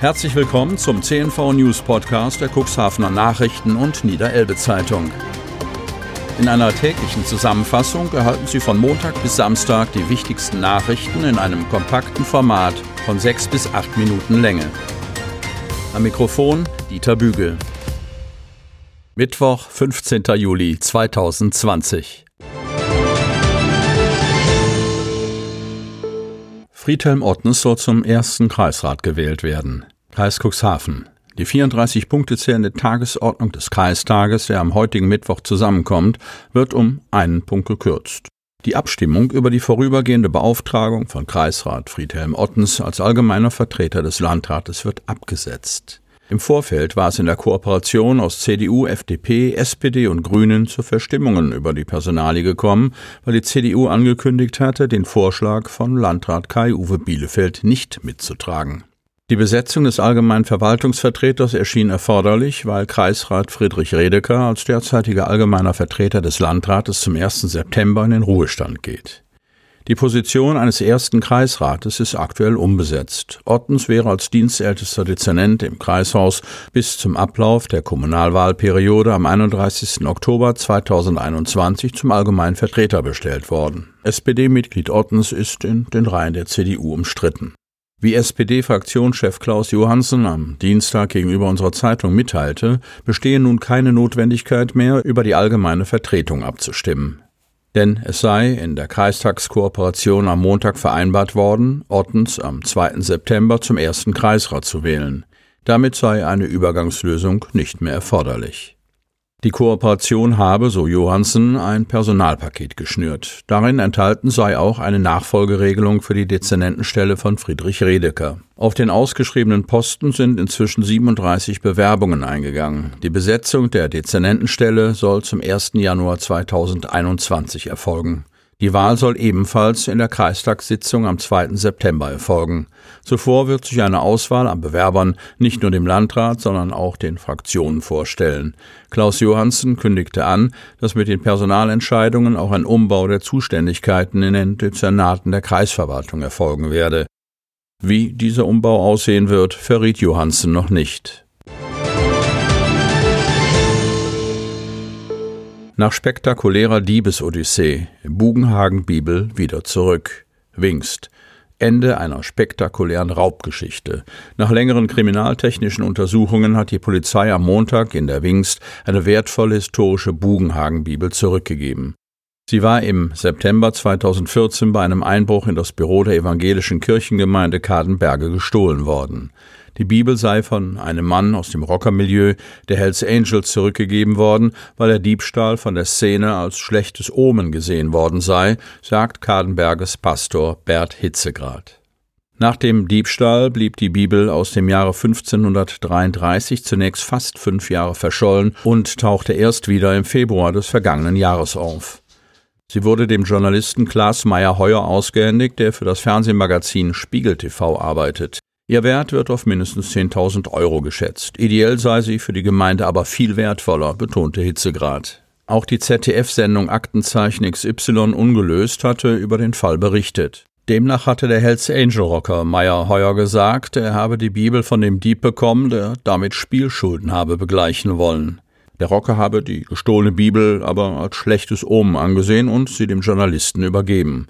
Herzlich willkommen zum CNV News Podcast der Cuxhavener Nachrichten und Niederelbe Zeitung. In einer täglichen Zusammenfassung erhalten Sie von Montag bis Samstag die wichtigsten Nachrichten in einem kompakten Format von sechs bis acht Minuten Länge. Am Mikrofon Dieter Bügel. Mittwoch, 15. Juli 2020. Friedhelm Ottens soll zum ersten Kreisrat gewählt werden. Kreis Cuxhaven. Die 34 Punkte zählende Tagesordnung des Kreistages, der am heutigen Mittwoch zusammenkommt, wird um einen Punkt gekürzt. Die Abstimmung über die vorübergehende Beauftragung von Kreisrat Friedhelm Ottens als allgemeiner Vertreter des Landrates wird abgesetzt. Im Vorfeld war es in der Kooperation aus CDU, FDP, SPD und Grünen zu Verstimmungen über die Personalie gekommen, weil die CDU angekündigt hatte, den Vorschlag von Landrat Kai-Uwe Bielefeld nicht mitzutragen. Die Besetzung des allgemeinen Verwaltungsvertreters erschien erforderlich, weil Kreisrat Friedrich Redeker als derzeitiger allgemeiner Vertreter des Landrates zum 1. September in den Ruhestand geht. Die Position eines ersten Kreisrates ist aktuell unbesetzt. Ottens wäre als dienstältester Dezernent im Kreishaus bis zum Ablauf der Kommunalwahlperiode am 31. Oktober 2021 zum allgemeinen Vertreter bestellt worden. SPD-Mitglied Ottens ist in den Reihen der CDU umstritten. Wie SPD-Fraktionschef Klaus Johansen am Dienstag gegenüber unserer Zeitung mitteilte, bestehe nun keine Notwendigkeit mehr, über die allgemeine Vertretung abzustimmen denn es sei in der Kreistagskooperation am Montag vereinbart worden, Ottens am 2. September zum ersten Kreisrat zu wählen. Damit sei eine Übergangslösung nicht mehr erforderlich. Die Kooperation habe, so Johansen, ein Personalpaket geschnürt. Darin enthalten sei auch eine Nachfolgeregelung für die Dezernentenstelle von Friedrich Redeker. Auf den ausgeschriebenen Posten sind inzwischen 37 Bewerbungen eingegangen. Die Besetzung der Dezernentenstelle soll zum 1. Januar 2021 erfolgen. Die Wahl soll ebenfalls in der Kreistagssitzung am 2. September erfolgen. Zuvor wird sich eine Auswahl an Bewerbern nicht nur dem Landrat, sondern auch den Fraktionen vorstellen. Klaus Johansen kündigte an, dass mit den Personalentscheidungen auch ein Umbau der Zuständigkeiten in den Dezernaten der Kreisverwaltung erfolgen werde. Wie dieser Umbau aussehen wird, verriet Johansen noch nicht. Nach spektakulärer Diebesodyssee, Bugenhagen Bibel wieder zurück. Wingst. Ende einer spektakulären Raubgeschichte. Nach längeren kriminaltechnischen Untersuchungen hat die Polizei am Montag in der Wingst eine wertvolle historische Bugenhagen-Bibel zurückgegeben. Sie war im September 2014 bei einem Einbruch in das Büro der evangelischen Kirchengemeinde Kadenberge gestohlen worden. Die Bibel sei von einem Mann aus dem Rockermilieu der Hells Angels zurückgegeben worden, weil der Diebstahl von der Szene als schlechtes Omen gesehen worden sei, sagt Kadenberges Pastor Bert Hitzegrad. Nach dem Diebstahl blieb die Bibel aus dem Jahre 1533 zunächst fast fünf Jahre verschollen und tauchte erst wieder im Februar des vergangenen Jahres auf. Sie wurde dem Journalisten Klaas Meyer-Heuer ausgehändigt, der für das Fernsehmagazin Spiegel TV arbeitet. Ihr Wert wird auf mindestens 10.000 Euro geschätzt. Ideell sei sie für die Gemeinde aber viel wertvoller, betonte Hitzegrad. Auch die ZDF-Sendung Aktenzeichen XY ungelöst hatte über den Fall berichtet. Demnach hatte der Hells Angel Rocker Meyer Heuer gesagt, er habe die Bibel von dem Dieb bekommen, der damit Spielschulden habe begleichen wollen. Der Rocker habe die gestohlene Bibel aber als schlechtes Omen angesehen und sie dem Journalisten übergeben.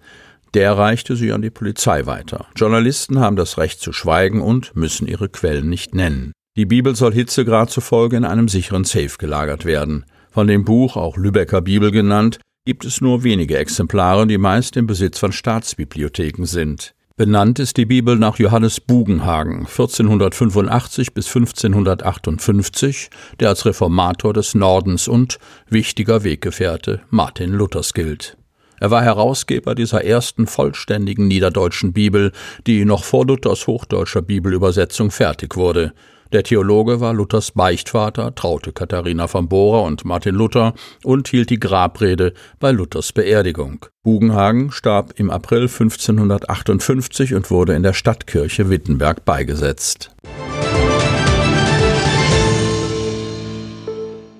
Der reichte sie an die Polizei weiter. Journalisten haben das Recht zu schweigen und müssen ihre Quellen nicht nennen. Die Bibel soll Hitzegrad zufolge in einem sicheren Safe gelagert werden. Von dem Buch, auch Lübecker Bibel genannt, gibt es nur wenige Exemplare, die meist im Besitz von Staatsbibliotheken sind. Benannt ist die Bibel nach Johannes Bugenhagen, 1485 bis 1558, der als Reformator des Nordens und wichtiger Weggefährte Martin Luthers gilt. Er war Herausgeber dieser ersten vollständigen niederdeutschen Bibel, die noch vor Luthers hochdeutscher Bibelübersetzung fertig wurde. Der Theologe war Luthers Beichtvater, traute Katharina von Bora und Martin Luther und hielt die Grabrede bei Luthers Beerdigung. Bugenhagen starb im April 1558 und wurde in der Stadtkirche Wittenberg beigesetzt.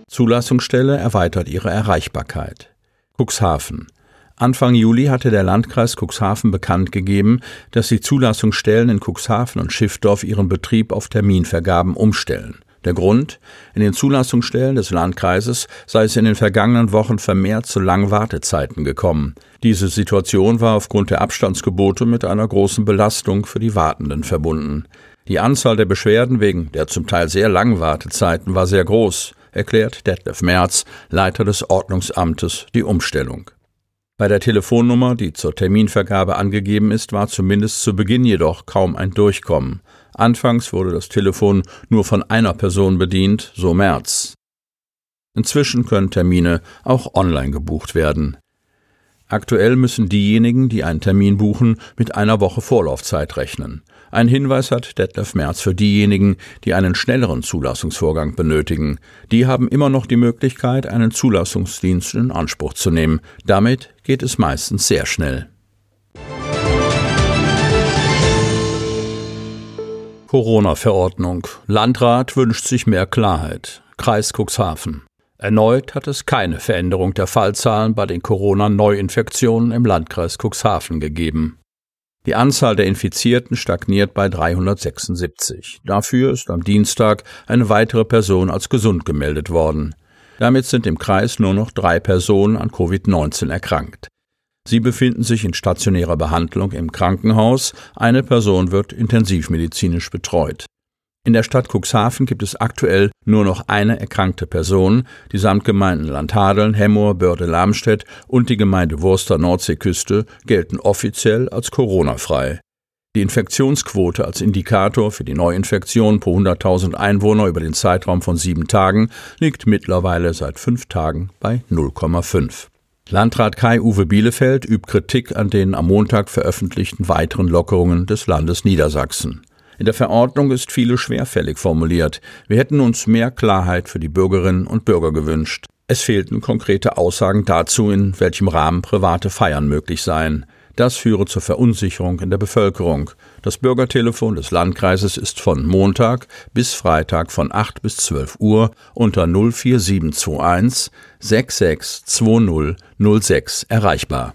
Zulassungsstelle erweitert ihre Erreichbarkeit. Cuxhaven. Anfang Juli hatte der Landkreis Cuxhaven bekannt gegeben, dass die Zulassungsstellen in Cuxhaven und Schiffdorf ihren Betrieb auf Terminvergaben umstellen. Der Grund? In den Zulassungsstellen des Landkreises sei es in den vergangenen Wochen vermehrt zu langen Wartezeiten gekommen. Diese Situation war aufgrund der Abstandsgebote mit einer großen Belastung für die Wartenden verbunden. Die Anzahl der Beschwerden wegen der zum Teil sehr langen Wartezeiten war sehr groß, erklärt Detlef Merz, Leiter des Ordnungsamtes, die Umstellung. Bei der Telefonnummer, die zur Terminvergabe angegeben ist, war zumindest zu Beginn jedoch kaum ein Durchkommen. Anfangs wurde das Telefon nur von einer Person bedient, so Merz. Inzwischen können Termine auch online gebucht werden. Aktuell müssen diejenigen, die einen Termin buchen, mit einer Woche Vorlaufzeit rechnen. Ein Hinweis hat Detlef Merz für diejenigen, die einen schnelleren Zulassungsvorgang benötigen. Die haben immer noch die Möglichkeit, einen Zulassungsdienst in Anspruch zu nehmen. Damit geht es meistens sehr schnell. Corona-Verordnung. Landrat wünscht sich mehr Klarheit. Kreis Cuxhaven. Erneut hat es keine Veränderung der Fallzahlen bei den Corona-Neuinfektionen im Landkreis Cuxhaven gegeben. Die Anzahl der Infizierten stagniert bei 376. Dafür ist am Dienstag eine weitere Person als gesund gemeldet worden. Damit sind im Kreis nur noch drei Personen an Covid-19 erkrankt. Sie befinden sich in stationärer Behandlung im Krankenhaus, eine Person wird intensivmedizinisch betreut. In der Stadt Cuxhaven gibt es aktuell nur noch eine erkrankte Person. Die Samtgemeinden Landhadeln, Hemmoor, Börde-Lamstedt und die Gemeinde Wurster Nordseeküste gelten offiziell als Corona-frei. Die Infektionsquote als Indikator für die Neuinfektion pro 100.000 Einwohner über den Zeitraum von sieben Tagen liegt mittlerweile seit fünf Tagen bei 0,5. Landrat Kai-Uwe Bielefeld übt Kritik an den am Montag veröffentlichten weiteren Lockerungen des Landes Niedersachsen. In der Verordnung ist vieles schwerfällig formuliert. Wir hätten uns mehr Klarheit für die Bürgerinnen und Bürger gewünscht. Es fehlten konkrete Aussagen dazu, in welchem Rahmen private Feiern möglich seien. Das führe zur Verunsicherung in der Bevölkerung. Das Bürgertelefon des Landkreises ist von Montag bis Freitag von 8 bis 12 Uhr unter 04721 662006 erreichbar.